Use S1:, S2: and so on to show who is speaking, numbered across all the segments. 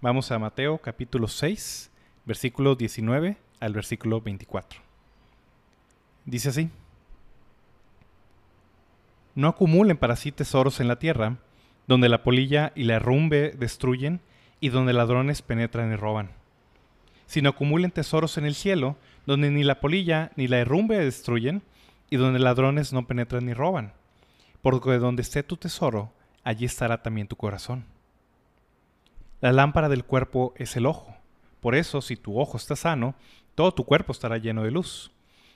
S1: Vamos a Mateo capítulo 6, versículo 19 al versículo 24. Dice así. No acumulen para sí tesoros en la tierra, donde la polilla y la herrumbe destruyen y donde ladrones penetran y roban. Sino acumulen tesoros en el cielo, donde ni la polilla ni la herrumbe destruyen y donde ladrones no penetran ni roban. Porque donde esté tu tesoro, allí estará también tu corazón. La lámpara del cuerpo es el ojo. Por eso, si tu ojo está sano, todo tu cuerpo estará lleno de luz.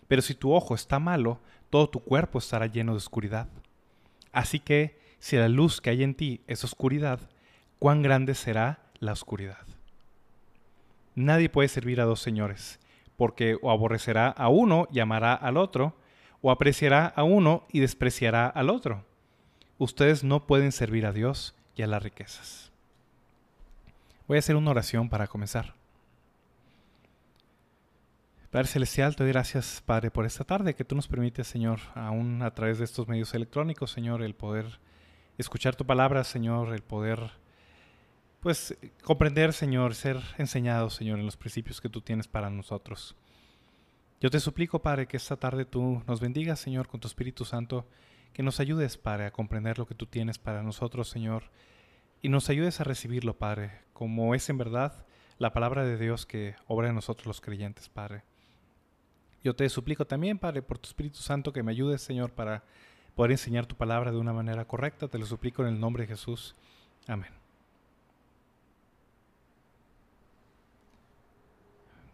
S1: Pero si tu ojo está malo, todo tu cuerpo estará lleno de oscuridad. Así que, si la luz que hay en ti es oscuridad, ¿cuán grande será la oscuridad? Nadie puede servir a dos señores, porque o aborrecerá a uno y amará al otro, o apreciará a uno y despreciará al otro. Ustedes no pueden servir a Dios y a las riquezas. Voy a hacer una oración para comenzar. Padre Celestial, te doy gracias, Padre, por esta tarde que tú nos permites, Señor, aún a través de estos medios electrónicos, Señor, el poder escuchar tu palabra, Señor, el poder, pues, comprender, Señor, ser enseñado, Señor, en los principios que tú tienes para nosotros. Yo te suplico, Padre, que esta tarde tú nos bendigas, Señor, con tu Espíritu Santo, que nos ayudes, Padre, a comprender lo que tú tienes para nosotros, Señor, y nos ayudes a recibirlo, Padre, como es en verdad la palabra de Dios que obra en nosotros los creyentes, Padre. Yo te suplico también, Padre, por tu Espíritu Santo, que me ayudes, Señor, para poder enseñar tu palabra de una manera correcta. Te lo suplico en el nombre de Jesús. Amén.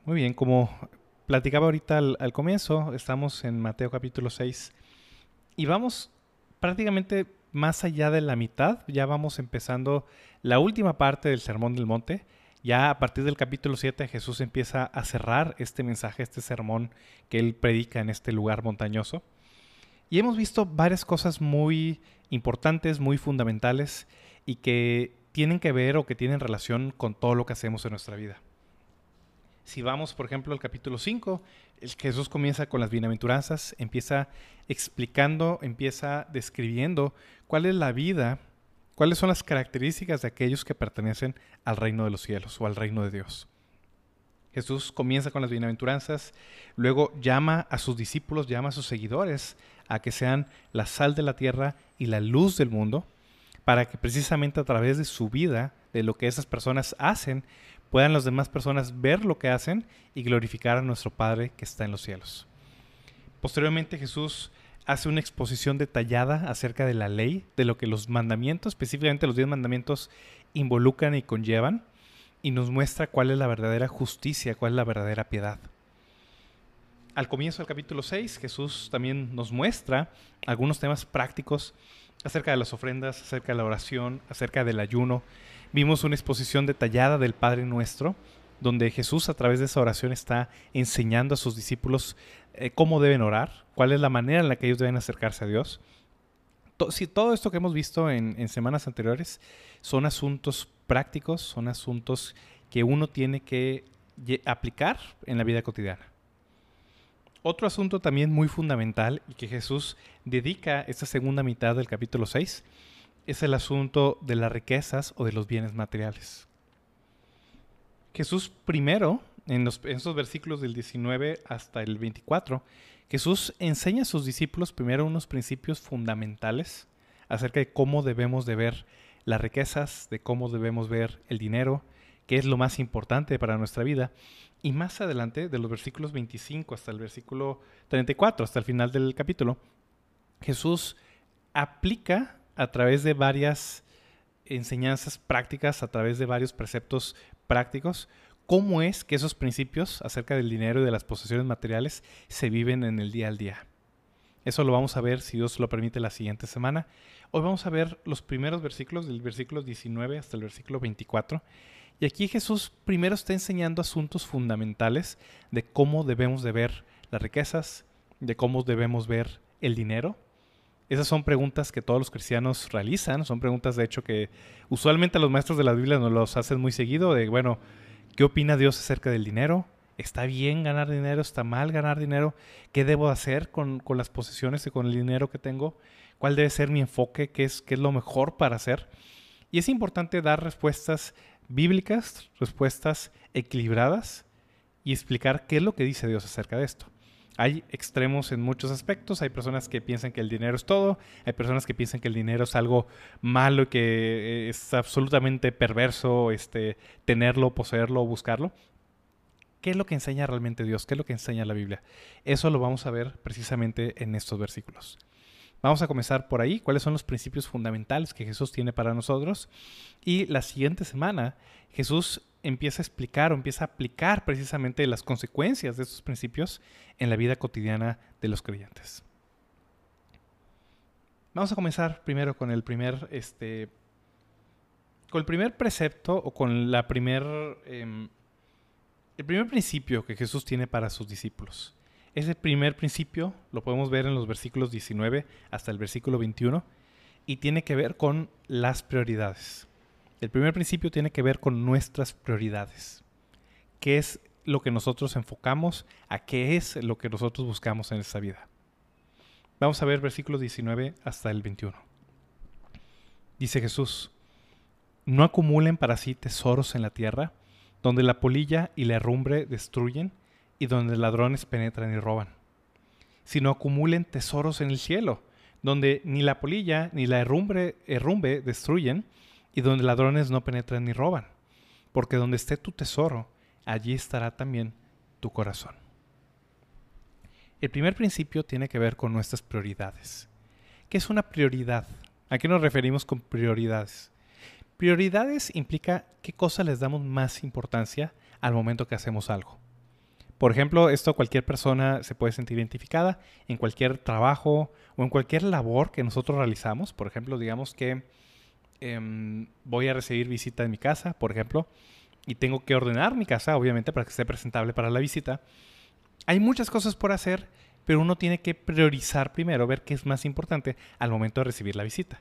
S1: Muy bien, como platicaba ahorita al, comienzo, estamos en Mateo capítulo 6 y vamos prácticamente más allá de la mitad, ya vamos empezando la última parte del Sermón del Monte. Ya a partir del capítulo 7 Jesús empieza a cerrar este mensaje, este sermón que él predica en este lugar montañoso. Y hemos visto varias cosas muy importantes, muy fundamentales y que tienen que ver o que tienen relación con todo lo que hacemos en nuestra vida. Si vamos, por ejemplo, al capítulo 5, Jesús comienza con las bienaventuranzas, empieza explicando, empieza describiendo cuál es la vida, cuáles son las características de aquellos que pertenecen al reino de los cielos o al reino de Dios. Jesús comienza con las bienaventuranzas, luego llama a sus discípulos, llama a sus seguidores a que sean la sal de la tierra y la luz del mundo, para que precisamente a través de su vida, de lo que esas personas hacen, puedan las demás personas ver lo que hacen y glorificar a nuestro Padre que está en los cielos. Posteriormente Jesús hace una exposición detallada acerca de la ley, de lo que los mandamientos, específicamente los diez mandamientos, involucran y conllevan, y nos muestra cuál es la verdadera justicia, cuál es la verdadera piedad. Al comienzo del capítulo 6, Jesús también nos muestra algunos temas prácticos acerca de las ofrendas, acerca de la oración, acerca del ayuno, Vimos una exposición detallada del Padre Nuestro, donde Jesús a través de esa oración está enseñando a sus discípulos eh, cómo deben orar, cuál es la manera en la que ellos deben acercarse a Dios. si todo esto que hemos visto en, semanas anteriores son asuntos prácticos, son asuntos que uno tiene que aplicar en la vida cotidiana. Otro asunto también muy fundamental y que Jesús dedica esta segunda mitad del capítulo 6 es el asunto de las riquezas o de los bienes materiales. Jesús primero, en, los, esos versículos del 19 hasta el 24, Jesús enseña a sus discípulos primero unos principios fundamentales acerca de cómo debemos de ver las riquezas, de cómo debemos ver el dinero, qué es lo más importante para nuestra vida. Y más adelante, de los versículos 25 hasta el versículo 34, hasta el final del capítulo, Jesús aplica a través de varias enseñanzas prácticas, a través de varios preceptos prácticos, cómo es que esos principios acerca del dinero y de las posesiones materiales se viven en el día al día. Eso lo vamos a ver, si Dios lo permite, la siguiente semana. Hoy vamos a ver los primeros versículos, del versículo 19 hasta el versículo 24. Y aquí Jesús primero está enseñando asuntos fundamentales de cómo debemos de ver las riquezas, de cómo debemos ver el dinero. Esas son preguntas que todos los cristianos realizan, son preguntas de hecho que usualmente los maestros de la Biblia nos los hacen muy seguido, de bueno, ¿qué opina Dios acerca del dinero? ¿Está bien ganar dinero? ¿Está mal ganar dinero? ¿Qué debo hacer con, las posesiones y con el dinero que tengo? ¿Cuál debe ser mi enfoque? ¿Qué es, ¿Qué es lo mejor para hacer? Y es importante dar respuestas bíblicas, respuestas equilibradas y explicar qué es lo que dice Dios acerca de esto. Hay extremos en muchos aspectos, hay personas que piensan que el dinero es todo, hay personas que piensan que el dinero es algo malo y que eh, es absolutamente perverso este, tenerlo, poseerlo o buscarlo. ¿Qué es lo que enseña realmente Dios? ¿Qué es lo que enseña la Biblia? Eso lo vamos a ver precisamente en estos versículos. Vamos a comenzar por ahí, cuáles son los principios fundamentales que Jesús tiene para nosotros. Y la siguiente semana Jesús empieza a explicar o empieza a aplicar precisamente las consecuencias de estos principios en la vida cotidiana de los creyentes. Vamos a comenzar primero con el primer, este, con el primer precepto o con la primer, em, el primer principio que Jesús tiene para sus discípulos. Ese primer principio lo podemos ver en los versículos 19 hasta el versículo 21 y tiene que ver con las prioridades. El primer principio tiene que ver con nuestras prioridades. ¿Qué es lo que nosotros enfocamos? ¿A qué es lo que nosotros buscamos en esta vida? Vamos a ver versículos 19 hasta el 21. Dice Jesús, no acumulen para sí tesoros en la tierra, donde la polilla y la herrumbre destruyen y donde ladrones penetran y roban, sino acumulen tesoros en el cielo, donde ni la polilla ni la herrumbre, herrumbre destruyen y donde ladrones no penetran ni roban, porque donde esté tu tesoro, allí estará también tu corazón. El primer principio tiene que ver con nuestras prioridades. ¿Qué es una prioridad? ¿A qué nos referimos con prioridades? Prioridades implica qué cosa les damos más importancia al momento que hacemos algo. Por ejemplo, esto cualquier persona se puede sentir identificada en cualquier trabajo o en cualquier labor que nosotros realizamos. Por ejemplo, digamos que Em, voy a recibir visita en mi casa, por ejemplo, y tengo que ordenar mi casa, obviamente, para que esté presentable para la visita. Hay muchas cosas por hacer, pero uno tiene que priorizar primero, ver qué es más importante al momento de recibir la visita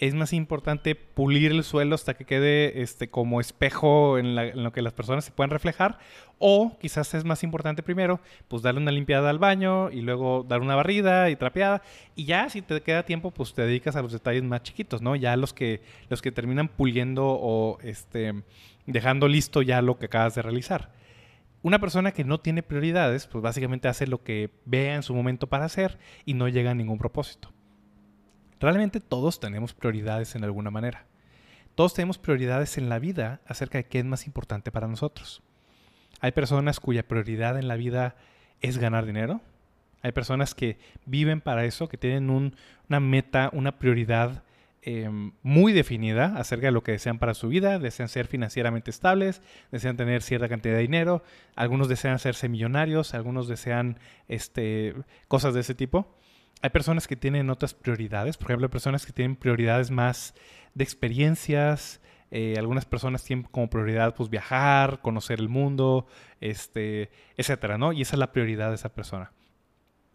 S1: es más importante pulir el suelo hasta que quede este, como espejo en, lo que las personas se puedan reflejar. O quizás es más importante primero, pues darle una limpiada al baño y luego dar una barrida y trapeada. Y ya si te queda tiempo, pues te dedicas a los detalles más chiquitos, ¿no? Ya los que, los que terminan puliendo o este, dejando listo ya lo que acabas de realizar. Una persona que no tiene prioridades, pues básicamente hace lo que vea en su momento para hacer y no llega a ningún propósito. Realmente todos tenemos prioridades en alguna manera. Todos tenemos prioridades en la vida acerca de qué es más importante para nosotros. Hay personas cuya prioridad en la vida es ganar dinero. Hay personas que viven para eso, que tienen una meta, una prioridad em, muy definida acerca de lo que desean para su vida. Desean ser financieramente estables, desean tener cierta cantidad de dinero. Algunos desean hacerse millonarios, algunos desean este, cosas de ese tipo hay personas que tienen otras prioridades, por ejemplo, hay personas que tienen prioridades más de experiencias, eh, algunas personas tienen como prioridad pues viajar, conocer el mundo, este, etcétera, ¿no? Y esa es la prioridad de esa persona.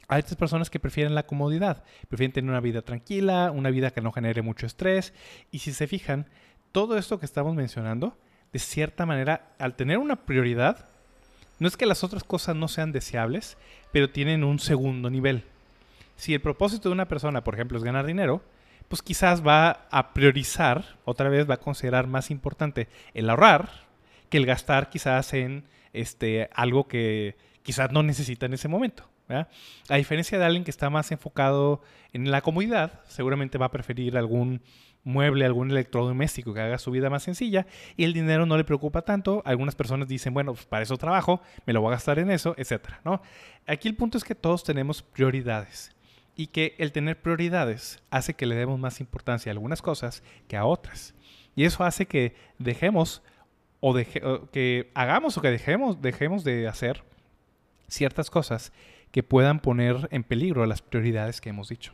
S1: Hay otras personas que prefieren la comodidad, prefieren tener una vida tranquila, una vida que no genere mucho estrés. Y si se fijan, todo esto que estamos mencionando, de cierta manera, al tener una prioridad, no es que las otras cosas no sean deseables, pero tienen un segundo nivel si el propósito de una persona, por ejemplo, es ganar dinero, pues quizás va a priorizar, otra vez va a considerar más importante el ahorrar que el gastar quizás en este, algo que quizás no necesita en ese momento. A diferencia de alguien que está más enfocado en la comodidad, seguramente va a preferir algún mueble, algún electrodoméstico que haga su vida más sencilla y el dinero no le preocupa tanto. Algunas personas dicen, bueno, pues para eso trabajo, me lo voy a gastar en eso, etc. ¿no? Aquí el punto es que todos tenemos prioridades y que el tener prioridades hace que le demos más importancia a algunas cosas que a otras. Y eso hace que dejemos o, que hagamos o que dejemos, dejemos de hacer ciertas cosas que puedan poner en peligro las prioridades que hemos dicho.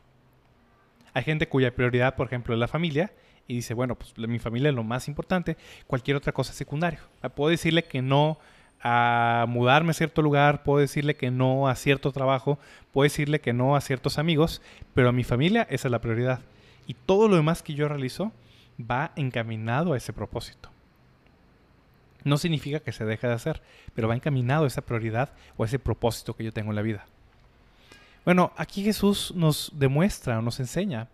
S1: Hay gente cuya prioridad, por ejemplo, es la familia y dice, bueno, pues mi familia es lo más importante, cualquier otra cosa es secundario. Puedo decirle que no a mudarme a cierto lugar, puedo decirle que no a cierto trabajo, puedo decirle que no a ciertos amigos, pero a mi familia esa es la prioridad. Y todo lo demás que yo realizo va encaminado a ese propósito. No significa que se deje de hacer, pero va encaminado a esa prioridad o a ese propósito que yo tengo en la vida. Bueno, aquí Jesús nos demuestra o nos enseña,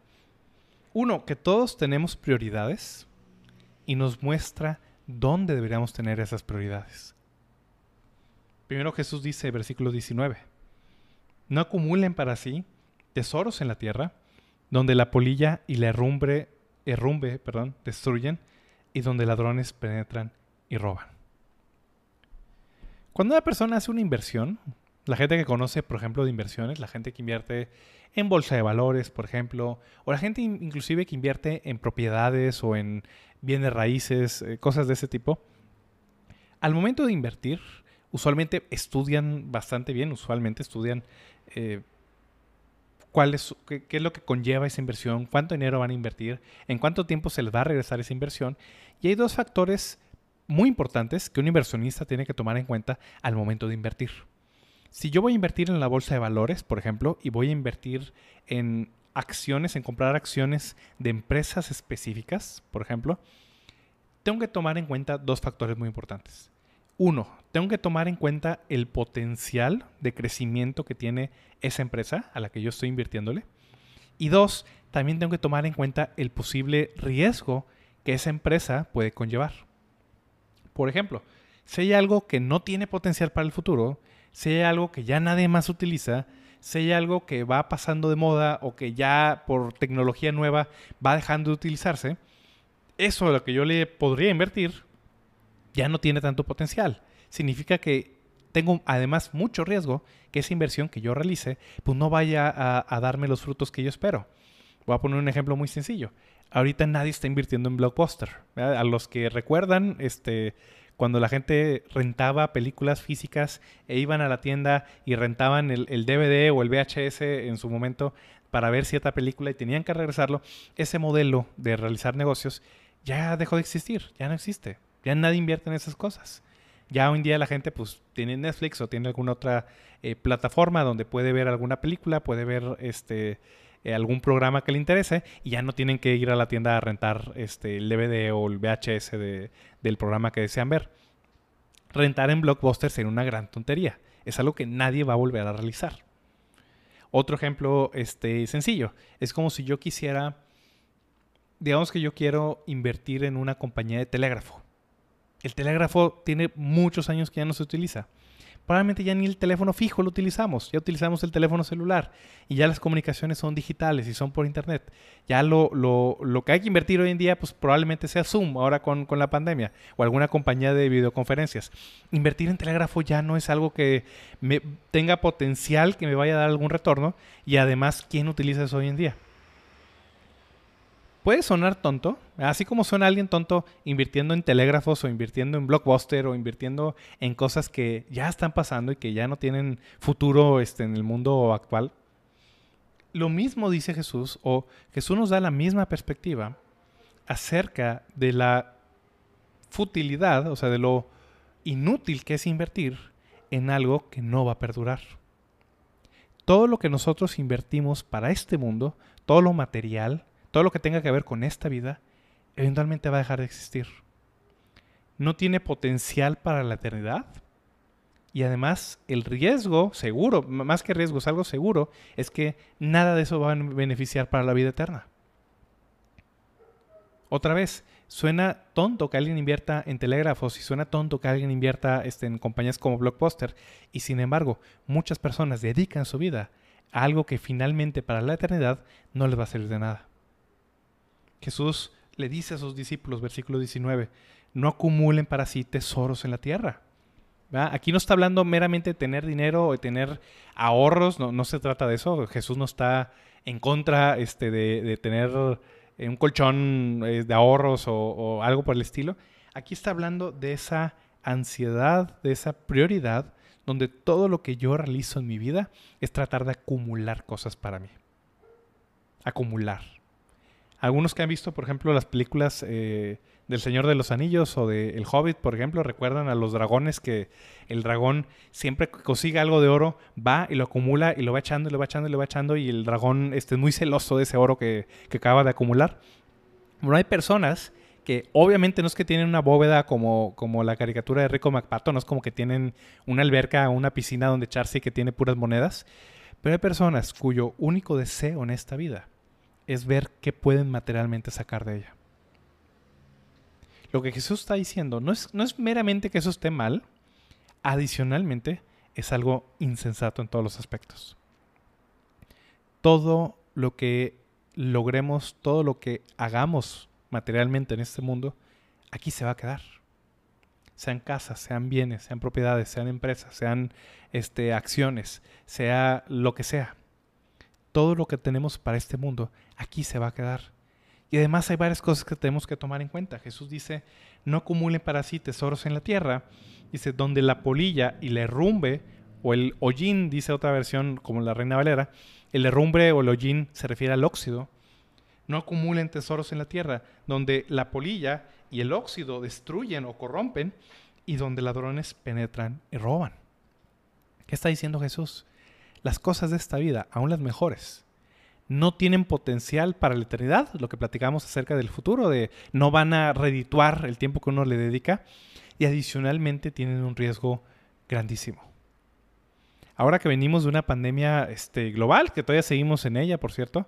S1: uno, que todos tenemos prioridades y nos muestra dónde deberíamos tener esas prioridades. Primero Jesús dice, versículo 19, no acumulen para sí tesoros en la tierra, donde la polilla y la herrumbre, herrumbe perdón, destruyen y donde ladrones penetran y roban. Cuando una persona hace una inversión, la gente que conoce, por ejemplo, de inversiones, la gente que invierte en bolsa de valores, por ejemplo, o la gente inclusive que invierte en propiedades o en bienes raíces, eh, cosas de ese tipo, al momento de invertir, usualmente estudian bastante bien, usualmente estudian eh, cuál es, qué, es lo que conlleva esa inversión, cuánto dinero van a invertir, en cuánto tiempo se les va a regresar esa inversión. Y hay dos factores muy importantes que un inversionista tiene que tomar en cuenta al momento de invertir. Si yo voy a invertir en la bolsa de valores, por ejemplo, y voy a invertir en acciones, en comprar acciones de empresas específicas, por ejemplo, tengo que tomar en cuenta dos factores muy importantes. Uno, tengo que tomar en cuenta el potencial de crecimiento que tiene esa empresa a la que yo estoy invirtiéndole. Y dos, también tengo que tomar en cuenta el posible riesgo que esa empresa puede conllevar. Por ejemplo, si hay algo que no tiene potencial para el futuro, si hay algo que ya nadie más utiliza, si hay algo que va pasando de moda o que ya por tecnología nueva va dejando de utilizarse, eso de lo que yo le podría invertir ya no tiene tanto potencial. Significa que tengo además mucho riesgo que esa inversión que yo realice pues no vaya a, darme los frutos que yo espero. Voy a poner un ejemplo muy sencillo. Ahorita nadie está invirtiendo en Blockbuster. A los que recuerdan, este, cuando la gente rentaba películas físicas e iban a la tienda y rentaban el, el, DVD o el VHS en su momento para ver cierta película y tenían que regresarlo, ese modelo de realizar negocios ya dejó de existir, ya no existe. Ya nadie invierte en esas cosas. Ya hoy en día la gente pues tiene Netflix o tiene alguna otra eh, plataforma donde puede ver alguna película, puede ver este eh, algún programa que le interese y ya no tienen que ir a la tienda a rentar este, el DVD o el VHS del programa que desean ver. Rentar en Blockbuster sería una gran tontería. Es algo que nadie va a volver a realizar. Otro ejemplo este, sencillo. Es como si yo quisiera, digamos que yo quiero invertir en una compañía de telégrafo el telégrafo tiene muchos años que ya no se utiliza. Probablemente ya ni el teléfono fijo lo utilizamos, ya utilizamos el teléfono celular y ya las comunicaciones son digitales y son por internet. Ya lo, lo, que hay que invertir hoy en día, pues probablemente sea Zoom ahora con, con la pandemia o alguna compañía de videoconferencias. Invertir en telégrafo ya no es algo que tenga potencial que me vaya a dar algún retorno y además, ¿quién utiliza eso hoy en día? Puede sonar tonto, así como suena alguien tonto invirtiendo en telégrafos o invirtiendo en blockbuster o invirtiendo en cosas que ya están pasando y que ya no tienen futuro este, en el mundo actual. Lo mismo dice Jesús, o Jesús nos da la misma perspectiva acerca de la futilidad, o sea, de lo inútil que es invertir en algo que no va a perdurar. Todo lo que nosotros invertimos para este mundo, todo lo material, todo lo que tenga que ver con esta vida, eventualmente va a dejar de existir. No tiene potencial para la eternidad. Y además el riesgo seguro, más que riesgo, es algo seguro, es que nada de eso va a beneficiar para la vida eterna. Otra vez, suena tonto que alguien invierta en telégrafos y suena tonto que alguien invierta este, en compañías como Blockbuster. Y sin embargo, muchas personas dedican su vida a algo que finalmente para la eternidad no les va a servir de nada. Jesús le dice a sus discípulos, versículo 19, no acumulen para sí tesoros en la tierra. Aquí no está hablando meramente de tener dinero o de tener ahorros, no, no se trata de eso. Jesús no está en contra este, de, tener eh, un colchón eh, de ahorros o, o algo por el estilo. Aquí está hablando de esa ansiedad, de esa prioridad donde todo lo que yo realizo en mi vida es tratar de acumular cosas para mí. Acumular. Algunos que han visto, por ejemplo, las películas eh, del Señor de los Anillos o de El Hobbit, por ejemplo, recuerdan a los dragones que el dragón siempre que consigue algo de oro, va y lo acumula y lo va echando y lo va echando y lo va echando y el dragón este, es muy celoso de ese oro que, que acaba de acumular. Bueno, hay personas que obviamente no es que tienen una bóveda como, como la caricatura de Rico MacPato, no es como que tienen una alberca o una piscina donde echarse y que tiene puras monedas, pero hay personas cuyo único deseo en esta vida es ver qué pueden materialmente sacar de ella. Lo que Jesús está diciendo no es, no es meramente que eso esté mal, adicionalmente es algo insensato en todos los aspectos. Todo lo que logremos, todo lo que hagamos materialmente en este mundo, aquí se va a quedar. Sean casas, sean bienes, sean propiedades, sean empresas, sean este, acciones, sea lo que sea. Todo lo que tenemos para este mundo, aquí se va a quedar. Y además hay varias cosas que tenemos que tomar en cuenta. Jesús dice, no acumulen para sí tesoros en la tierra. Dice, donde la polilla y la herrumbe, o el hollín, dice otra versión como la Reina Valera, el herrumbre o el hollín se refiere al óxido, no acumulen tesoros en la tierra, donde la polilla y el óxido destruyen o corrompen y donde ladrones penetran y roban. ¿Qué está diciendo Jesús? Las cosas de esta vida, aún las mejores, no tienen potencial para la eternidad, lo que platicamos acerca del futuro, de no van a redituar el tiempo que uno le dedica y adicionalmente tienen un riesgo grandísimo. Ahora que venimos de una pandemia este, global, que todavía seguimos en ella, por cierto,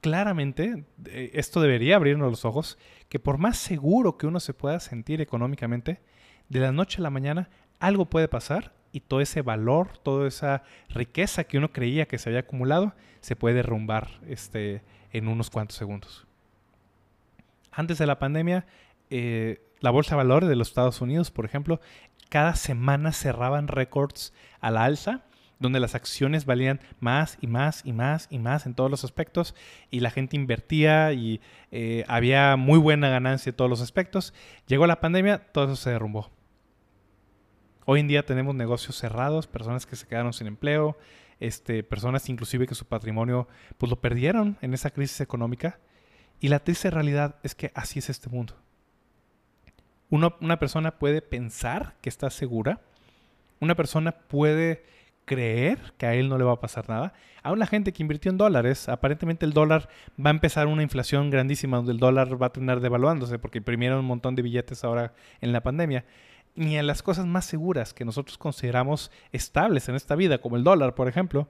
S1: claramente eh, esto debería abrirnos los ojos, que por más seguro que uno se pueda sentir económicamente, de la noche a la mañana algo puede pasar y todo ese valor, toda esa riqueza que uno creía que se había acumulado, se puede derrumbar este, en unos cuantos segundos. Antes de la pandemia, eh, la bolsa de valores de los Estados Unidos, por ejemplo, cada semana cerraban récords a la alza donde las acciones valían más y más y más y más en todos los aspectos y la gente invertía y eh, había muy buena ganancia en todos los aspectos. Llegó la pandemia, todo eso se derrumbó. Hoy en día tenemos negocios cerrados, personas que se quedaron sin empleo, este, personas inclusive que su patrimonio pues lo perdieron en esa crisis económica. Y la triste realidad es que así es este mundo. una persona puede pensar que está segura, una persona puede creer que a él no le va a pasar nada. Aún la gente que invirtió en dólares, aparentemente el dólar va a empezar una inflación grandísima donde el dólar va a terminar devaluándose porque imprimieron un montón de billetes ahora en la pandemia. Ni a las cosas más seguras que nosotros consideramos estables en esta vida, como el dólar, por ejemplo,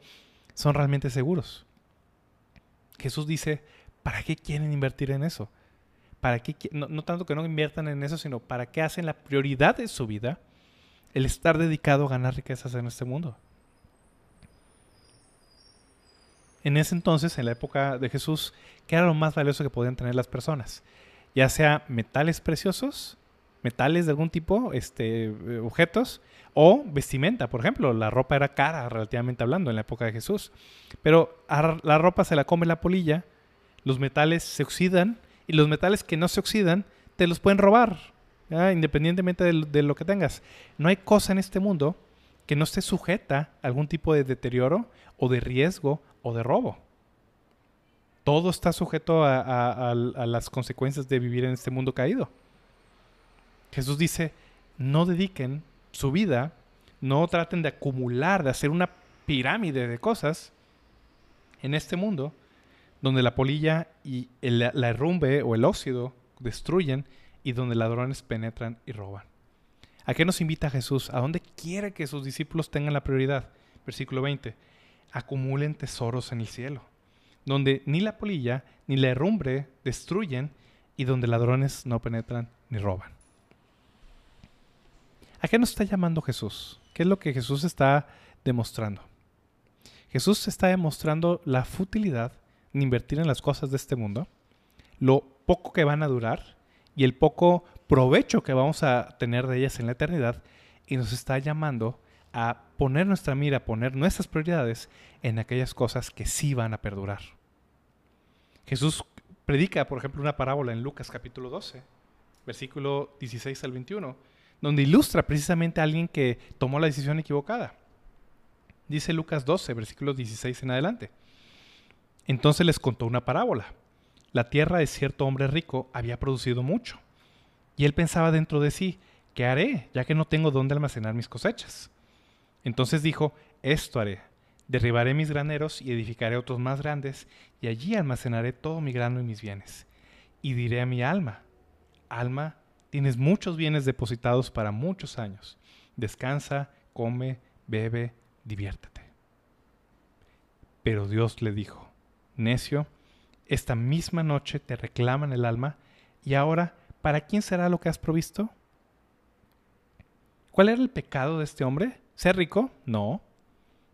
S1: son realmente seguros. Jesús dice, ¿para qué quieren invertir en eso? ¿Para qué, no, no tanto que no inviertan en eso, sino para qué hacen la prioridad de su vida el estar dedicado a ganar riquezas en este mundo. en ese entonces, en la época de Jesús, ¿qué era lo más valioso que podían tener las personas? Ya sea metales preciosos, metales de algún tipo, este, eh, objetos, o vestimenta, por ejemplo. La ropa era cara, relativamente hablando, en la época de Jesús. Pero la ropa se la come la polilla, los metales se oxidan, y los metales que no se oxidan, te los pueden robar, independientemente de, de lo que tengas. No hay cosa en este mundo que no esté sujeta a algún tipo de deterioro o de riesgo o de robo. Todo está sujeto a, las consecuencias de vivir en este mundo caído. Jesús dice, no dediquen su vida, no traten de acumular, de hacer una pirámide de cosas en este mundo donde la polilla y la herrumbe o el óxido destruyen y donde ladrones penetran y roban. ¿A qué nos invita Jesús? ¿A dónde quiere que sus discípulos tengan la prioridad? Versículo 20 acumulen tesoros en el cielo, donde ni la polilla ni la herrumbre destruyen y donde ladrones no penetran ni roban. ¿A qué nos está llamando Jesús? ¿Qué es lo que Jesús está demostrando? Jesús está demostrando la futilidad de invertir en las cosas de este mundo, lo poco que van a durar y el poco provecho que vamos a tener de ellas en la eternidad, y nos está llamando a poner nuestra mira, poner nuestras prioridades en aquellas cosas que sí van a perdurar. Jesús predica, por ejemplo, una parábola en Lucas capítulo 12, versículo 16 al 21, donde ilustra precisamente a alguien que tomó la decisión equivocada. Dice Lucas 12, versículos 16 en adelante. Entonces les contó una parábola. La tierra de cierto hombre rico había producido mucho. Y él pensaba dentro de sí, ¿qué haré, ya que no tengo dónde almacenar mis cosechas? Entonces dijo, esto haré. Derribaré mis graneros y edificaré otros más grandes, y allí almacenaré todo mi grano y mis bienes. Y diré a mi alma, alma, tienes muchos bienes depositados para muchos años. Descansa, come, bebe, diviértete. Pero Dios le dijo, necio, esta misma noche te reclaman el alma, y ahora, ¿para quién será lo que has provisto? ¿Cuál era el pecado de este hombre? ¿Ser rico? No.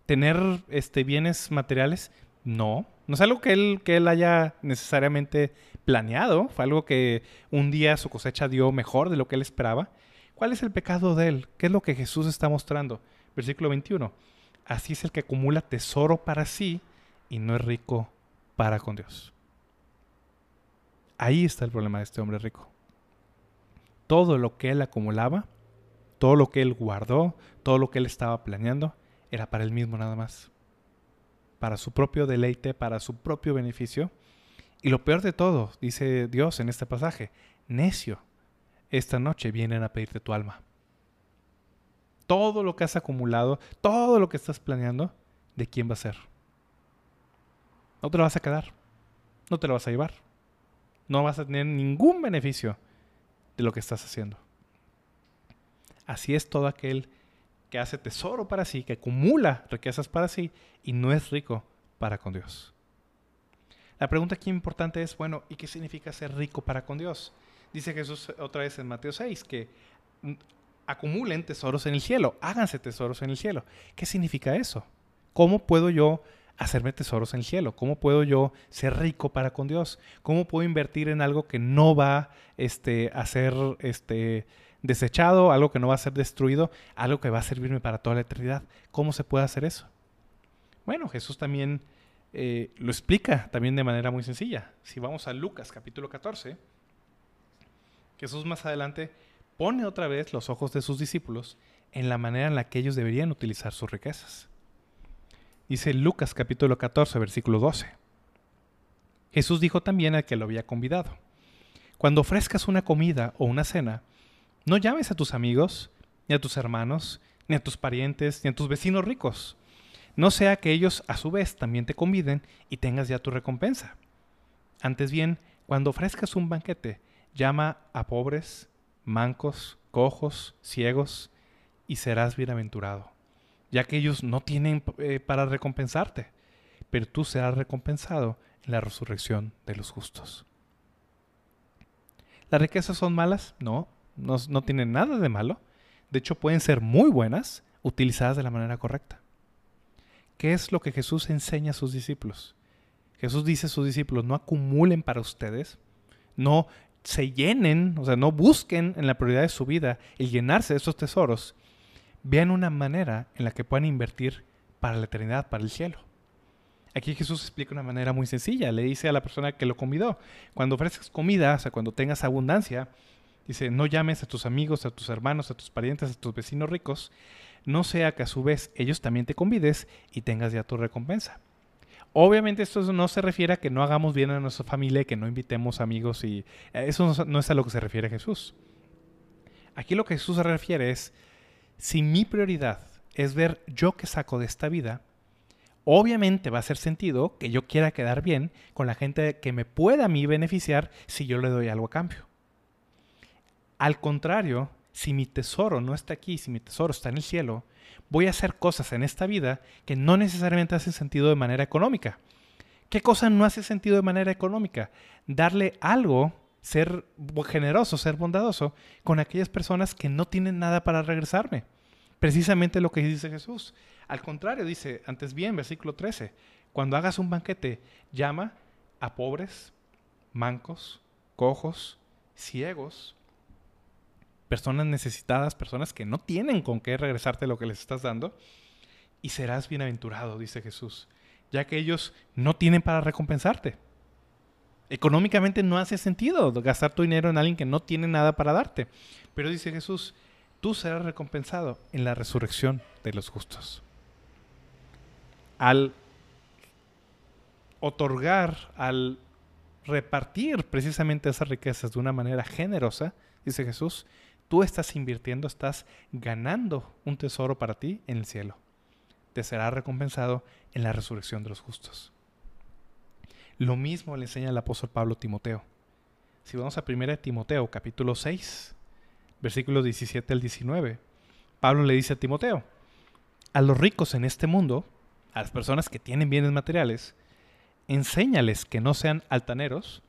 S1: ¿Tener este, bienes materiales? No. No es algo que él, que él haya necesariamente planeado. Fue algo que un día su cosecha dio mejor de lo que él esperaba. ¿Cuál es el pecado de él? ¿Qué es lo que Jesús está mostrando? Versículo 21. Así es el que acumula tesoro para sí y no es rico para con Dios. Ahí está el problema de este hombre rico. Todo lo que él acumulaba, todo lo que él guardó, todo lo que él estaba planeando, era para él mismo nada más. Para su propio deleite, para su propio beneficio. Y lo peor de todo, dice Dios en este pasaje, necio, esta noche vienen a pedirte tu alma. Todo lo que has acumulado, todo lo que estás planeando, ¿de quién va a ser? No te lo vas a quedar, no te lo vas a llevar, no vas a tener ningún beneficio de lo que estás haciendo. Así es todo aquel que hace tesoro para sí, que acumula riquezas para sí y no es rico para con Dios. La pregunta aquí importante es, bueno, ¿y qué significa ser rico para con Dios? Dice Jesús otra vez en Mateo 6 que acumulen tesoros en el cielo, háganse tesoros en el cielo. ¿Qué significa eso? ¿Cómo puedo yo hacerme tesoros en el cielo? ¿Cómo puedo yo ser rico para con Dios? ¿Cómo puedo invertir en algo que no va este, a ser este, desechado, algo que no va a ser destruido, algo que va a servirme para toda la eternidad. ¿Cómo se puede hacer eso? Bueno, Jesús también eh, lo explica también de manera muy sencilla. Si vamos a Lucas capítulo 14, Jesús más adelante pone otra vez los ojos de sus discípulos en la manera en la que ellos deberían utilizar sus riquezas. Dice Lucas capítulo 14, versículo 12. Jesús dijo también al que lo había convidado, Cuando ofrezcas una comida o una cena, no llames a tus amigos, ni a tus hermanos, ni a tus parientes, ni a tus vecinos ricos. No sea que ellos a su vez también te conviden y tengas ya tu recompensa. Antes bien, cuando ofrezcas un banquete, llama a pobres, mancos, cojos, ciegos, y serás bienaventurado, ya que ellos no tienen eh, para recompensarte, pero tú serás recompensado en la resurrección de los justos. ¿Las riquezas son malas? No, no, tienen nada de malo. De hecho, pueden ser muy buenas utilizadas de la manera correcta. ¿Qué es lo que Jesús enseña a sus discípulos? Jesús dice a sus discípulos, no acumulen para ustedes, no se llenen, o sea, no busquen en la prioridad de su vida el llenarse de esos tesoros. Vean una manera en la que puedan invertir para la eternidad, para el cielo. Aquí Jesús explica una manera muy sencilla. Le dice a la persona que lo convidó, cuando ofrezcas comida, o sea, cuando tengas abundancia, Dice, no llames a tus amigos, a tus hermanos, a tus parientes, a tus vecinos ricos, no sea que a su vez ellos también te convides y tengas ya tu recompensa. Obviamente esto no se refiere a que no hagamos bien a nuestra familia, que no invitemos amigos y eh, eso no es a lo que se refiere Jesús. Aquí lo que Jesús se refiere es, si mi prioridad es ver yo qué saco de esta vida, obviamente va a hacer sentido que yo quiera quedar bien con la gente que me pueda a mí beneficiar si yo le doy algo a cambio. Al contrario, si mi tesoro no está aquí, si mi tesoro está en el cielo, voy a hacer cosas en esta vida que no necesariamente hacen sentido de manera económica. ¿Qué cosa no hace sentido de manera económica? Darle algo, ser generoso, ser bondadoso con aquellas personas que no tienen nada para regresarme. Precisamente lo que dice Jesús. Al contrario, dice, antes bien, versículo 13, cuando hagas un banquete, llama a pobres, mancos, cojos, ciegos, personas necesitadas, personas que no tienen con qué regresarte lo que les estás dando, y serás bienaventurado, dice Jesús, ya que ellos no tienen para recompensarte. Económicamente no hace sentido gastar tu dinero en alguien que no tiene nada para darte. Pero dice Jesús, tú serás recompensado en la resurrección de los justos. al otorgar, al repartir precisamente esas riquezas de una manera generosa, dice Jesús, tú estás invirtiendo, estás ganando un tesoro para ti en el cielo. Te será recompensado en la resurrección de los justos. Lo mismo le enseña el apóstol Pablo a Timoteo. Si vamos a 1 Timoteo, capítulo 6, versículos 17 al 19, Pablo le dice a Timoteo, a los ricos en este mundo, a las personas que tienen bienes materiales, enséñales que no sean altaneros,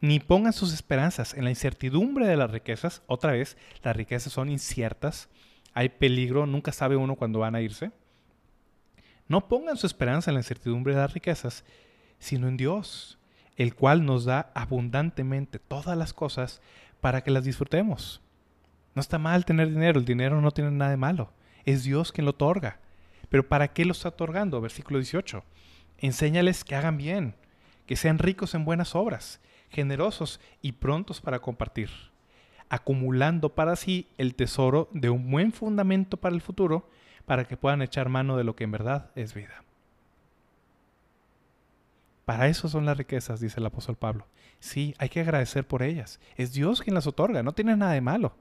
S1: ni pongan sus esperanzas en la incertidumbre de las riquezas. Otra vez, las riquezas son inciertas, hay peligro, nunca sabe uno cuándo van a irse. No pongan su esperanza en la incertidumbre de las riquezas, sino en Dios, el cual nos da abundantemente todas las cosas para que las disfrutemos. No está mal tener dinero, el dinero no tiene nada de malo, es Dios quien lo otorga. Pero ¿para qué lo está otorgando? Versículo 18. Enséñales que hagan bien, que sean ricos en buenas obras, generosos y prontos para compartir, acumulando para sí el tesoro de un buen fundamento para el futuro, para que puedan echar mano de lo que en verdad es vida. Para eso son las riquezas, dice el apóstol Pablo. Sí, hay que agradecer por ellas. Es Dios quien las otorga, no tiene nada de malo.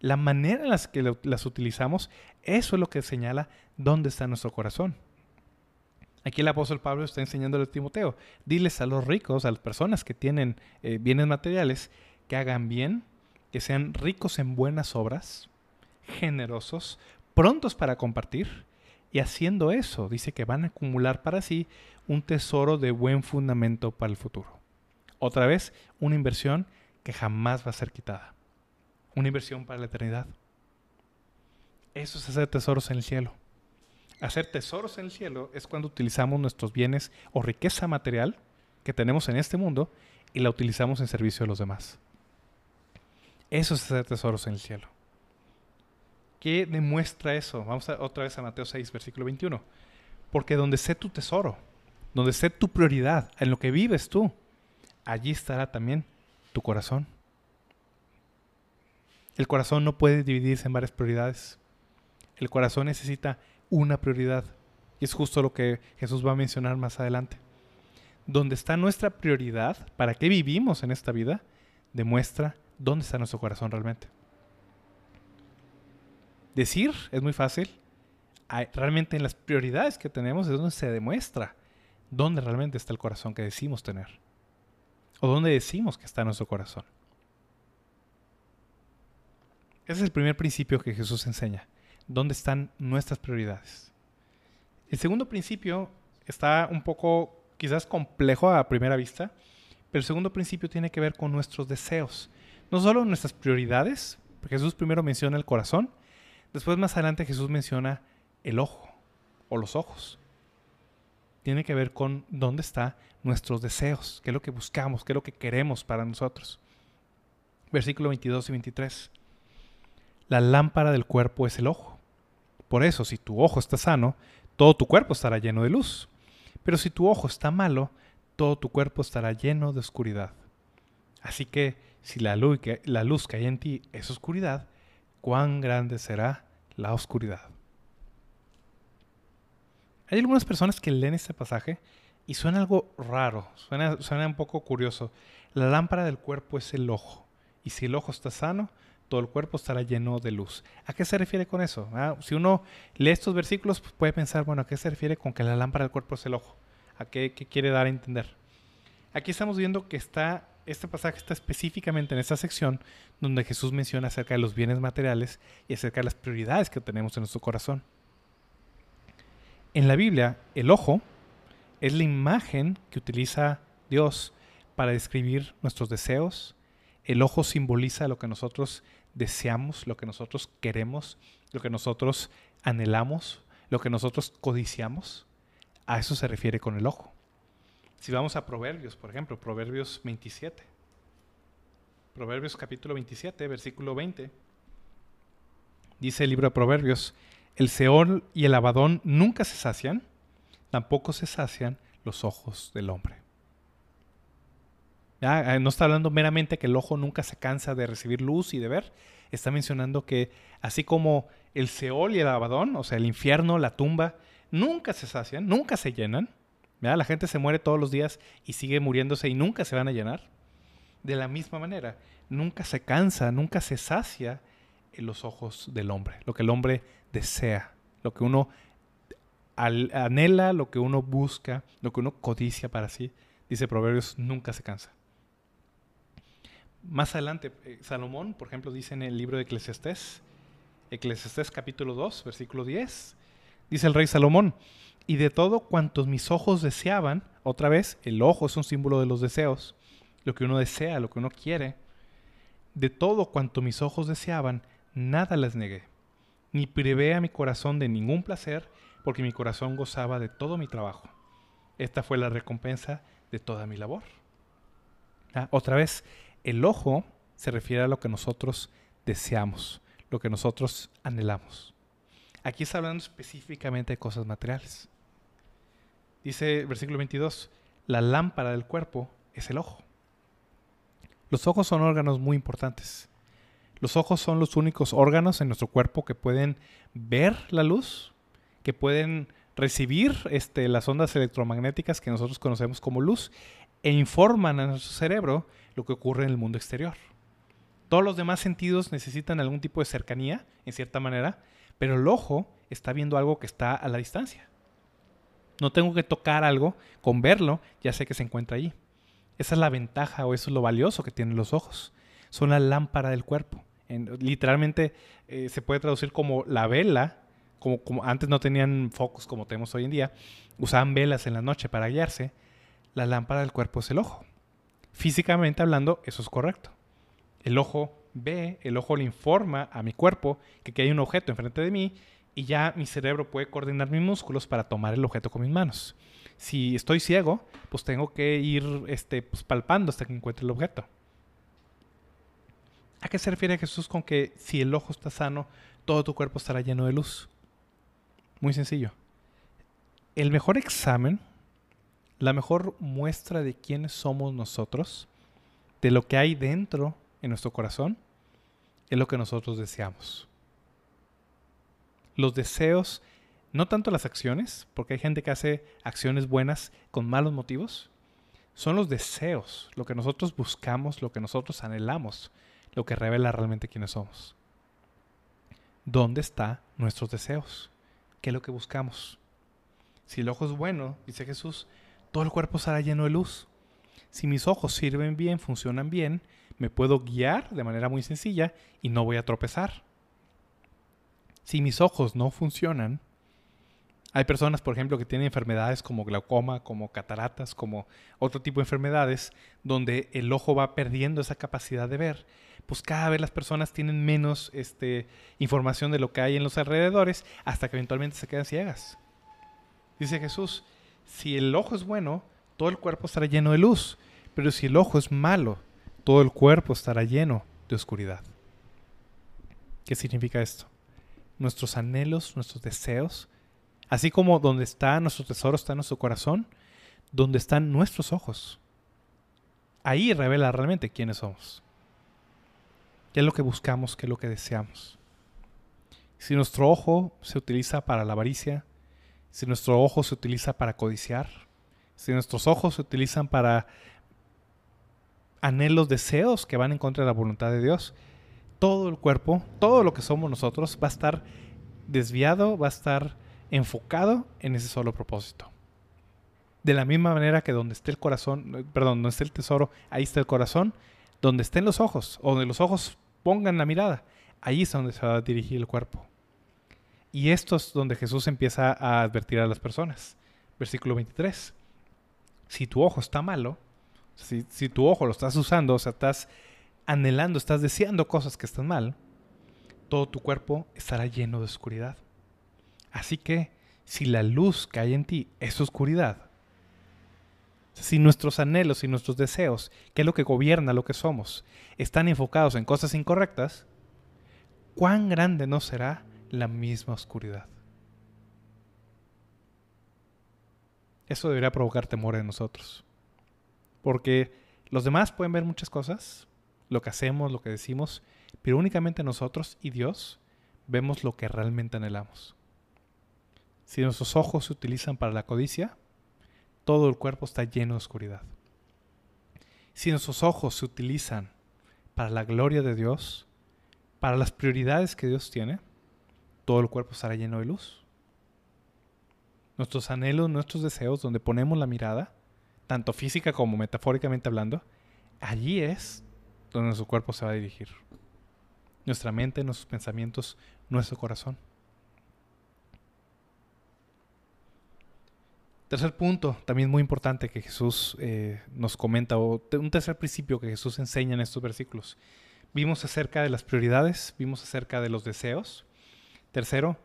S1: La manera en la que las utilizamos, eso es lo que señala dónde está nuestro corazón. Aquí el apóstol Pablo está enseñándole a Timoteo, diles a los ricos, a las personas que tienen eh, bienes materiales, que hagan bien, que sean ricos en buenas obras, generosos, prontos para compartir, y haciendo eso, dice que van a acumular para sí un tesoro de buen fundamento para el futuro. Otra vez, una inversión que jamás va a ser quitada. Una inversión para la eternidad. Eso es hacer tesoros en el cielo. Hacer tesoros en el cielo es cuando utilizamos nuestros bienes o riqueza material que tenemos en este mundo y la utilizamos en servicio de los demás. Eso es hacer tesoros en el cielo. ¿Qué demuestra eso? Vamos otra vez a Mateo 6, versículo 21. Porque donde esté tu tesoro, donde esté tu prioridad, en lo que vives tú, allí estará también tu corazón. El corazón no puede dividirse en varias prioridades. El corazón necesita una prioridad. Y es justo lo que Jesús va a mencionar más adelante. Donde está nuestra prioridad, para qué vivimos en esta vida, demuestra dónde está nuestro corazón realmente. Decir es muy fácil. realmente en las prioridades que tenemos es donde se demuestra dónde realmente está el corazón que decimos tener. O dónde decimos que está nuestro corazón. Ese es el primer principio que Jesús enseña dónde están nuestras prioridades. El segundo principio está un poco quizás complejo a primera vista, pero el segundo principio tiene que ver con nuestros deseos. No solo nuestras prioridades, Jesús primero menciona el corazón, después más adelante Jesús menciona el ojo o los ojos. Tiene que ver con dónde están nuestros deseos, qué es lo que buscamos, qué es lo que queremos para nosotros. Versículo 22 y 23. La lámpara del cuerpo es el ojo. Por eso, si tu ojo está sano, todo tu cuerpo estará lleno de luz. Pero si tu ojo está malo, todo tu cuerpo estará lleno de oscuridad. Así que si la luz, que, la luz hay en ti es oscuridad, cuán grande será la oscuridad. Hay algunas personas que leen este pasaje y suena algo raro, suena, suena un poco curioso. La lámpara del cuerpo es el ojo. Y si el ojo está sano, todo el cuerpo estará lleno de luz. ¿A qué se refiere con eso? Ah, si uno lee estos versículos, pues puede pensar, bueno, ¿a qué se refiere con que la lámpara del cuerpo es el ojo? ¿A qué, quiere dar a entender? Aquí estamos viendo que está, este pasaje está específicamente en esta sección donde Jesús menciona acerca de los bienes materiales y acerca de las prioridades que tenemos en nuestro corazón. En la Biblia, el ojo es la imagen que utiliza Dios para describir nuestros deseos, el ojo simboliza lo que nosotros deseamos, lo que nosotros queremos, lo que nosotros anhelamos, lo que nosotros codiciamos. A eso se refiere con el ojo. Si vamos a Proverbios, por ejemplo, Proverbios 27. Proverbios capítulo 27, versículo 20. Dice el libro de Proverbios, el Seol y el Abadón nunca se sacian, tampoco se sacian los ojos del hombre. Eh, no está hablando meramente que el ojo nunca se cansa de recibir luz y de ver. Está mencionando que así como el Seol y el Abadón, o sea, el infierno, la tumba, nunca se sacian, nunca se llenan. La gente se muere todos los días y sigue muriéndose y nunca se van a llenar. De la misma manera, nunca se cansa, nunca se sacia en los ojos del hombre, lo que el hombre desea, lo que uno anhela, lo que uno busca, lo que uno codicia para sí. Dice Proverbios, nunca se cansa. Más adelante, eh, Salomón, por ejemplo, dice en el libro de Eclesiastés, Eclesiastés capítulo 2, versículo 10, dice el rey Salomón, y de todo cuantos mis ojos deseaban, otra vez, el ojo es un símbolo de los deseos, lo que uno desea, lo que uno quiere, de todo cuanto mis ojos deseaban, nada les negué, ni privé a mi corazón de ningún placer, porque mi corazón gozaba de todo mi trabajo. Esta fue la recompensa de toda mi labor. Ah, otra vez, el ojo se refiere a lo que nosotros deseamos, lo que nosotros anhelamos. Aquí está hablando específicamente de cosas materiales. Dice versículo 22, la lámpara del cuerpo es el ojo. Los ojos son órganos muy importantes. Los ojos son los únicos órganos en nuestro cuerpo que pueden ver la luz, que pueden recibir este, las ondas electromagnéticas que nosotros conocemos como luz e informan a nuestro cerebro lo que ocurre en el mundo exterior. Todos los demás sentidos necesitan algún tipo de cercanía, en cierta manera, pero el ojo está viendo algo que está a la distancia. No tengo que tocar algo, con verlo ya sé que se encuentra allí. Esa es la ventaja o eso es lo valioso que tienen los ojos. Son la lámpara del cuerpo. literalmente eh, se puede traducir como la vela, como, como, antes no tenían focos como tenemos hoy en día, usaban velas en la noche para guiarse. La lámpara del cuerpo es el ojo. Físicamente hablando, eso es correcto. El ojo ve, el ojo le informa a mi cuerpo que, que hay un objeto enfrente de mí y ya mi cerebro puede coordinar mis músculos para tomar el objeto con mis manos. Si estoy ciego, pues tengo que ir este, pues, palpando hasta que encuentre el objeto. ¿A qué se refiere Jesús con que si el ojo está sano, todo tu cuerpo estará lleno de luz? Muy sencillo. El mejor examen, la mejor muestra de quiénes somos nosotros, de lo que hay dentro en nuestro corazón, es lo que nosotros deseamos los deseos, no tanto las acciones, porque hay gente que hace acciones buenas con malos motivos, son los deseos, lo que nosotros buscamos, lo que nosotros anhelamos, lo que revela realmente quiénes somos. ¿Dónde están nuestros deseos? ¿Qué es lo que buscamos? Si el ojo es bueno, dice Jesús, todo el cuerpo estará lleno de luz. Si mis ojos sirven bien, funcionan bien, me puedo guiar de manera muy sencilla y no voy a tropezar si mis ojos no funcionan, hay personas, por ejemplo, que tienen enfermedades como glaucoma, como cataratas, como otro tipo de enfermedades, donde el ojo va perdiendo esa capacidad de ver. Pues cada vez las personas tienen menos este, información de lo que hay en los alrededores hasta que eventualmente se quedan ciegas. Dice Jesús, si el ojo es bueno, todo el cuerpo estará lleno de luz, pero si el ojo es malo, todo el cuerpo estará lleno de oscuridad. ¿Qué significa esto? nuestros anhelos, nuestros deseos, así como donde está nuestro tesoro está nuestro corazón, donde están nuestros ojos. Ahí revela realmente quiénes somos. ¿Qué es lo que buscamos? ¿Qué es lo que deseamos? Si nuestro ojo se utiliza para la avaricia, si nuestro ojo se utiliza para codiciar, si nuestros ojos se utilizan para anhelos, deseos que van en contra de la voluntad de Dios, todo el cuerpo, todo lo que somos nosotros va a estar desviado, va a estar enfocado en ese solo propósito. De la misma manera que donde esté el corazón, perdón, donde esté el tesoro, ahí está el corazón, donde estén los ojos, o donde los ojos pongan la mirada, ahí es donde se va a dirigir el cuerpo. Y esto es donde Jesús empieza a advertir a las personas. Versículo 23. Si tu ojo está malo, si, tu ojo lo estás usando, o sea, estás anhelando, estás deseando cosas que están mal, todo tu cuerpo estará lleno de oscuridad. Así que si la luz que hay en ti es oscuridad, si nuestros anhelos y nuestros deseos, que es lo que gobierna lo que somos, están enfocados en cosas incorrectas, ¿cuán grande no será la misma oscuridad? Eso debería provocar temor en nosotros. Porque los demás pueden ver muchas cosas, lo que hacemos, lo que decimos, pero únicamente nosotros y Dios vemos lo que realmente anhelamos. Si nuestros ojos se utilizan para la codicia, todo el cuerpo está lleno de oscuridad. Si nuestros ojos se utilizan para la gloria de Dios, para las prioridades que Dios tiene, todo el cuerpo estará lleno de luz. Nuestros anhelos, nuestros deseos, donde ponemos la mirada, tanto física como metafóricamente hablando, allí es donde nuestro cuerpo se va a dirigir. Nuestra mente, nuestros pensamientos, nuestro corazón. Tercer punto, también muy importante que Jesús eh, nos comenta, o un tercer principio que Jesús enseña en estos versículos. Vimos acerca de las prioridades, vimos acerca de los deseos. Tercero,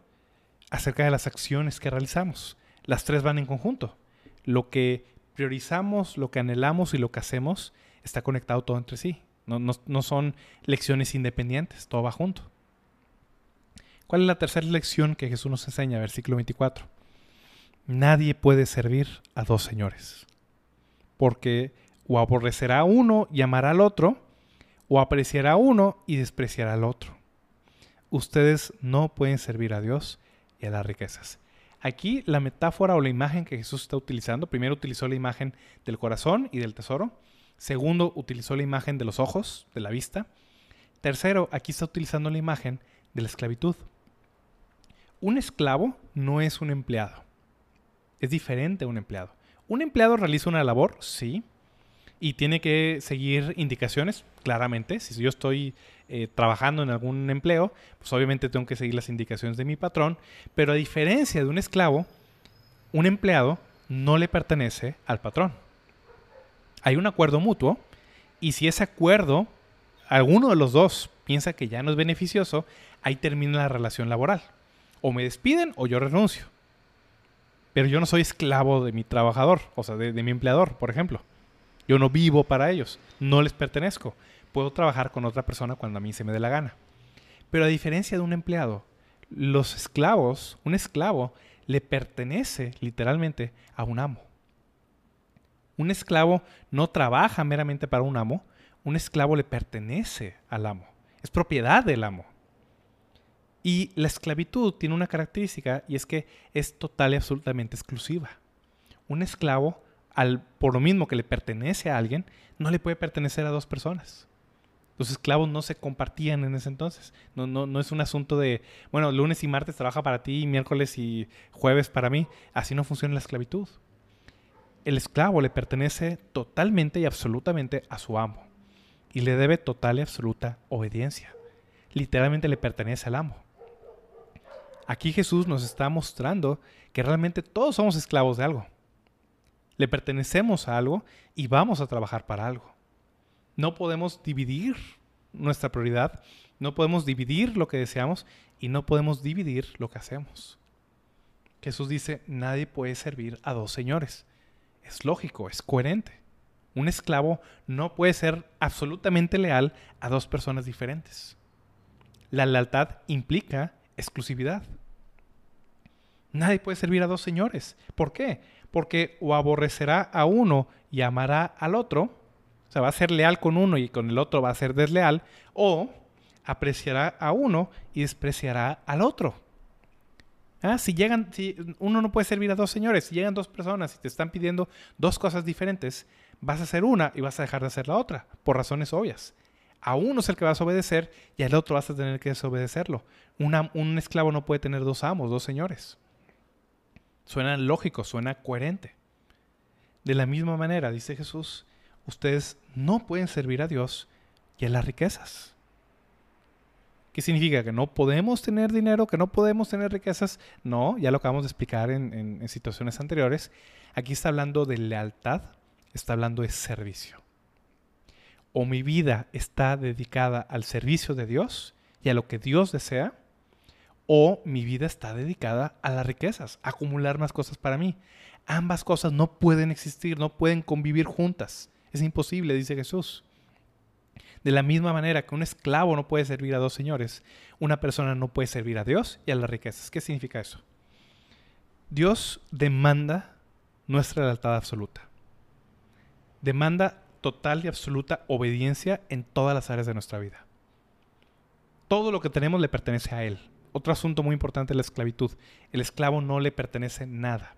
S1: acerca de las acciones que realizamos. Las tres van en conjunto. Lo que priorizamos, lo que anhelamos y lo que hacemos está conectado todo entre sí. No, no son lecciones independientes, todo va junto. ¿Cuál es la tercera lección que Jesús nos enseña? Versículo 24. Nadie puede servir a dos señores, porque o aborrecerá a uno y amará al otro, o apreciará a uno y despreciará al otro. Ustedes no pueden servir a Dios y a las riquezas. Aquí la metáfora o la imagen que Jesús está utilizando, primero utilizó la imagen del corazón y del tesoro, segundo utilizó la imagen de los ojos, de la vista, tercero aquí está utilizando la imagen de la esclavitud. Un esclavo no es un empleado es diferente a un empleado. Un empleado realiza una labor, sí, y tiene que seguir indicaciones, claramente. Si yo estoy eh, trabajando en algún empleo, pues obviamente tengo que seguir las indicaciones de mi patrón, pero a diferencia de un esclavo, un empleado no le pertenece al patrón. Hay un acuerdo mutuo y si ese acuerdo, alguno de los dos piensa que ya no es beneficioso, ahí termina la relación laboral. O me despiden o yo renuncio. Pero yo no soy esclavo de mi trabajador, o sea, de, mi empleador, por ejemplo. Yo no vivo para ellos, no les pertenezco. Puedo trabajar con otra persona cuando a mí se me dé la gana. Pero a diferencia de un empleado, los esclavos, un esclavo le pertenece literalmente a un amo. Un esclavo no trabaja meramente para un amo, un esclavo le pertenece al amo. Es propiedad del amo. Y la esclavitud tiene una característica y es que es total y absolutamente exclusiva. Un esclavo, al, por lo mismo que le pertenece a alguien, no le puede pertenecer a dos personas. Los esclavos no se compartían en ese entonces. No, es un asunto de, bueno, lunes y martes trabaja para ti, miércoles y jueves para mí. Así no funciona la esclavitud. El esclavo le pertenece totalmente y absolutamente a su amo y le debe total y absoluta obediencia. Literalmente le pertenece al amo. Aquí Jesús nos está mostrando que realmente todos somos esclavos de algo. Le pertenecemos a algo y vamos a trabajar para algo. No podemos dividir nuestra prioridad, no podemos dividir lo que deseamos y no podemos dividir lo que hacemos. Jesús dice, nadie puede servir a dos señores. Es lógico, es coherente. Un esclavo no puede ser absolutamente leal a dos personas diferentes. La lealtad implica exclusividad. Nadie puede servir a dos señores. ¿Por qué? Porque o aborrecerá a uno y amará al otro, o sea, va a ser leal con uno y con el otro va a ser desleal, o apreciará a uno y despreciará al otro. Ah, si llegan, si uno no puede servir a dos señores, si llegan dos personas y te están pidiendo dos cosas diferentes, vas a hacer una y vas a dejar de hacer la otra, por razones obvias. A uno es el que vas a obedecer y al otro vas a tener que desobedecerlo. un esclavo no puede tener dos amos, dos señores. Suena lógico, suena coherente. De la misma manera, dice Jesús, ustedes no pueden servir a Dios y a las riquezas. ¿Qué significa? ¿Que no podemos tener dinero? ¿Que no podemos tener riquezas? No, ya lo acabamos de explicar en, situaciones anteriores. Aquí está hablando de lealtad, está hablando de servicio. O mi vida está dedicada al servicio de Dios y a lo que Dios desea, o mi vida está dedicada a las riquezas, acumular más cosas para mí. Ambas cosas no pueden existir, no pueden convivir juntas. Es imposible, dice Jesús. De la misma manera que un esclavo no puede servir a dos señores, una persona no puede servir a Dios y a las riquezas. ¿Qué significa eso? Dios demanda nuestra lealtad absoluta. Demanda total y absoluta obediencia en todas las áreas de nuestra vida. Todo lo que tenemos le pertenece a Él otro asunto muy importante es la esclavitud. El esclavo no le pertenece nada.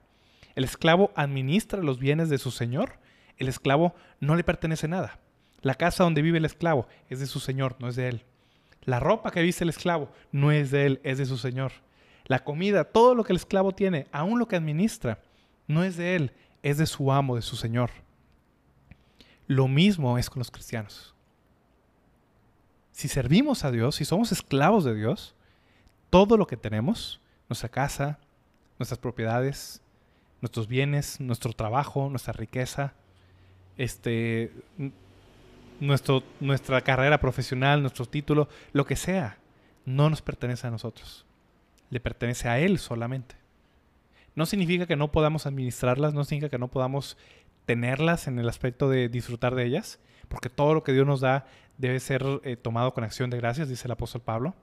S1: El esclavo administra los bienes de su señor. El esclavo no le pertenece nada. La casa donde vive el esclavo es de su señor, no es de él. La ropa que viste el esclavo no es de él, es de su señor. La comida, todo lo que el esclavo tiene, aún lo que administra, no es de él, es de su amo, de su señor. Lo mismo es con los cristianos. Si servimos a Dios, si somos esclavos de Dios, todo lo que tenemos, nuestra casa, nuestras propiedades, nuestros bienes, nuestro trabajo, nuestra riqueza, este, nuestro, nuestra carrera profesional, nuestro título, lo que sea, no nos pertenece a nosotros. Le pertenece a Él solamente. No significa que no podamos administrarlas, no significa que no podamos tenerlas en el aspecto de disfrutar de ellas, porque todo lo que Dios nos da debe ser eh, tomado con acción de gracias, dice el apóstol Pablo.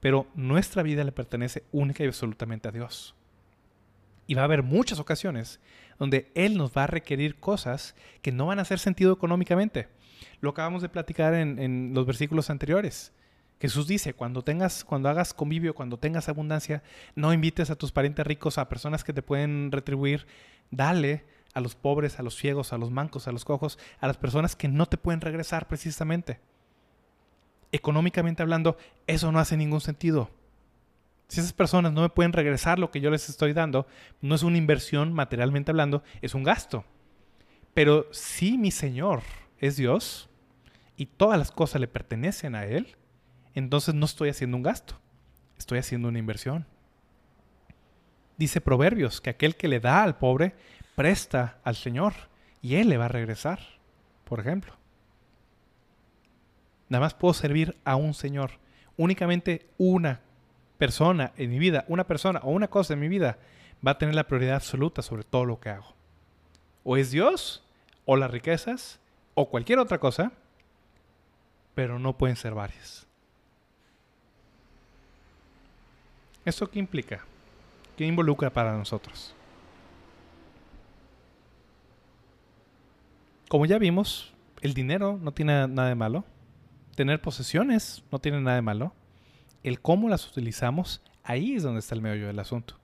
S1: Pero nuestra vida le pertenece única y absolutamente a Dios. Y va a haber muchas ocasiones donde Él nos va a requerir cosas que no van a hacer sentido económicamente. Lo acabamos de platicar en, en los versículos anteriores. Jesús dice, cuando tengas, cuando hagas convivio, cuando tengas abundancia, no invites a tus parientes ricos, a personas que te pueden retribuir, dale a los pobres, a los ciegos, a los mancos, a los cojos, a las personas que no te pueden regresar precisamente. Económicamente hablando, eso no hace ningún sentido. Si esas personas no me pueden regresar lo que yo les estoy dando, no es una inversión materialmente hablando, es un gasto. Pero si mi Señor es Dios y todas las cosas le pertenecen a Él, entonces no estoy haciendo un gasto, estoy haciendo una inversión. Dice Proverbios que aquel que le da al pobre presta al Señor y Él le va a regresar, por ejemplo. Nada más puedo servir a un Señor. Únicamente una persona en mi vida, una persona o una cosa en mi vida va a tener la prioridad absoluta sobre todo lo que hago. O es Dios, o las riquezas, o cualquier otra cosa, pero no pueden ser varias. ¿Esto qué implica? ¿Qué involucra para nosotros? Como ya vimos, el dinero no tiene nada de malo. Tener posesiones no tiene nada de malo. El cómo las utilizamos, ahí es donde está el meollo del asunto.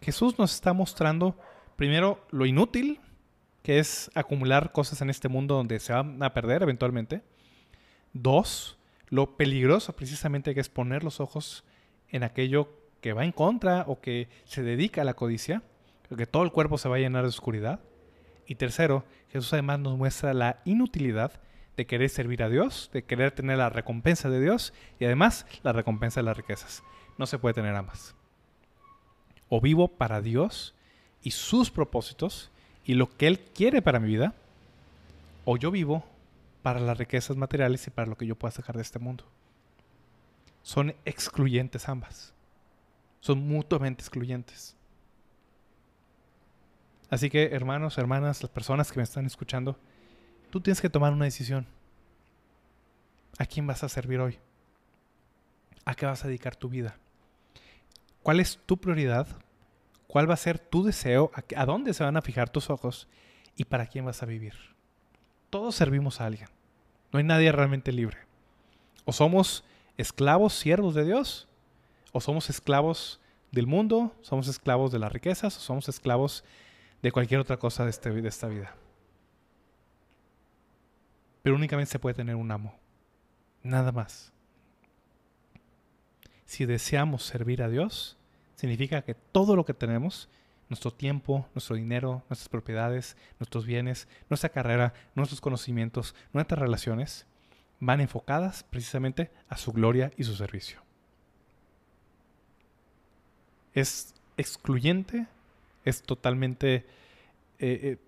S1: Jesús nos está mostrando primero lo inútil que es acumular cosas en este mundo donde se van a perder eventualmente. Dos, lo peligroso precisamente que es poner los ojos en aquello que va en contra o que se dedica a la codicia, que todo el cuerpo se va a llenar de oscuridad. Y tercero, Jesús además nos muestra la inutilidad de querer servir a Dios, de querer tener la recompensa de Dios y además la recompensa de las riquezas. No se puede tener ambas. O vivo para Dios y sus propósitos y lo que Él quiere para mi vida, o yo vivo para las riquezas materiales y para lo que yo pueda sacar de este mundo. Son excluyentes ambas. Son mutuamente excluyentes. Así que, hermanos, hermanas, las personas que me están escuchando, tú tienes que tomar una decisión. ¿A quién vas a servir hoy? ¿A qué vas a dedicar tu vida? ¿Cuál es tu prioridad? ¿Cuál va a ser tu deseo? ¿A, dónde se van a fijar tus ojos? ¿Y para quién vas a vivir? Todos servimos a alguien. No hay nadie realmente libre. O somos esclavos, siervos de Dios, o somos esclavos del mundo, somos esclavos de las riquezas, o somos esclavos de cualquier otra cosa de, este, de esta vida. Pero únicamente se puede tener un amo. Nada más. Si deseamos servir a Dios, significa que todo lo que tenemos, nuestro tiempo, nuestro dinero, nuestras propiedades, nuestros bienes, nuestra carrera, nuestros conocimientos, nuestras relaciones, van enfocadas precisamente a su gloria y su servicio. Es excluyente, es totalmente... Eh, eh,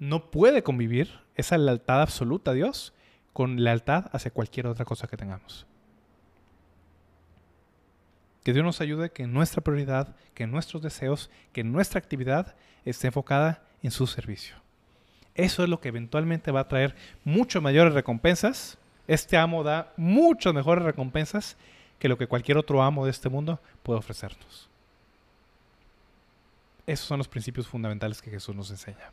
S1: no puede convivir esa lealtad absoluta a Dios con lealtad hacia cualquier otra cosa que tengamos. Que Dios nos ayude que nuestra prioridad, que nuestros deseos, que nuestra actividad esté enfocada en su servicio. Eso es lo que eventualmente va a traer mucho mayores recompensas. Este amo da mucho mejores recompensas que lo que cualquier otro amo de este mundo puede ofrecernos. Esos son los principios fundamentales que Jesús nos enseña.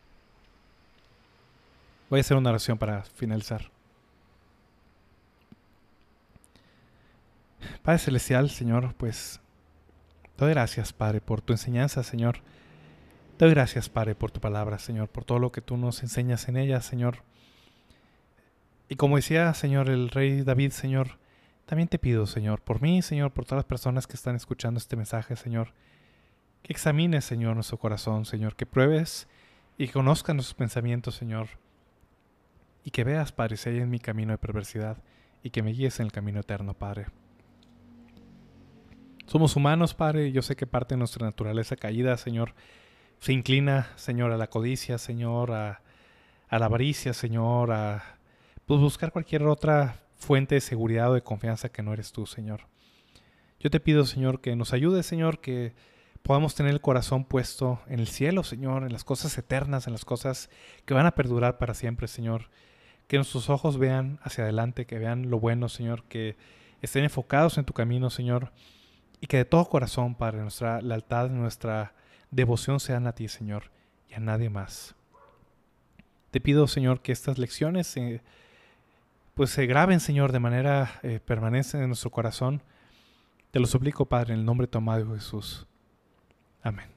S1: Voy a hacer una oración para finalizar. Padre Celestial, Señor, pues doy gracias, Padre, por tu enseñanza, Señor. Doy gracias, Padre, por tu palabra, Señor, por todo lo que tú nos enseñas en ella, Señor. Y como decía, Señor, el rey David, Señor, también te pido, Señor, por mí, Señor, por todas las personas que están escuchando este mensaje, Señor, que examines, Señor, nuestro corazón, Señor, que pruebes y conozcas nuestros pensamientos, Señor, y que veas, Padre, si hay en mi camino de perversidad y que me guíes en el camino eterno, Padre. Somos humanos, Padre, y yo sé que parte de nuestra naturaleza caída, Señor, se inclina, Señor, a la codicia, Señor, a, la avaricia, Señor, a pues, buscar cualquier otra fuente de seguridad o de confianza que no eres tú, Señor. Yo te pido, Señor, que nos ayudes, Señor, que podamos tener el corazón puesto en el cielo, Señor, en las cosas eternas, en las cosas que van a perdurar para siempre, Señor. Que nuestros ojos vean hacia adelante, que vean lo bueno, Señor, que estén enfocados en tu camino, Señor, y que de todo corazón, Padre, nuestra lealtad, nuestra devoción sean a ti, Señor, y a nadie más. Te pido, Señor, que estas lecciones pues se graben, Señor, de manera eh, permanente en nuestro corazón. Te lo suplico, Padre, en el nombre de tu amado Jesús. Amén.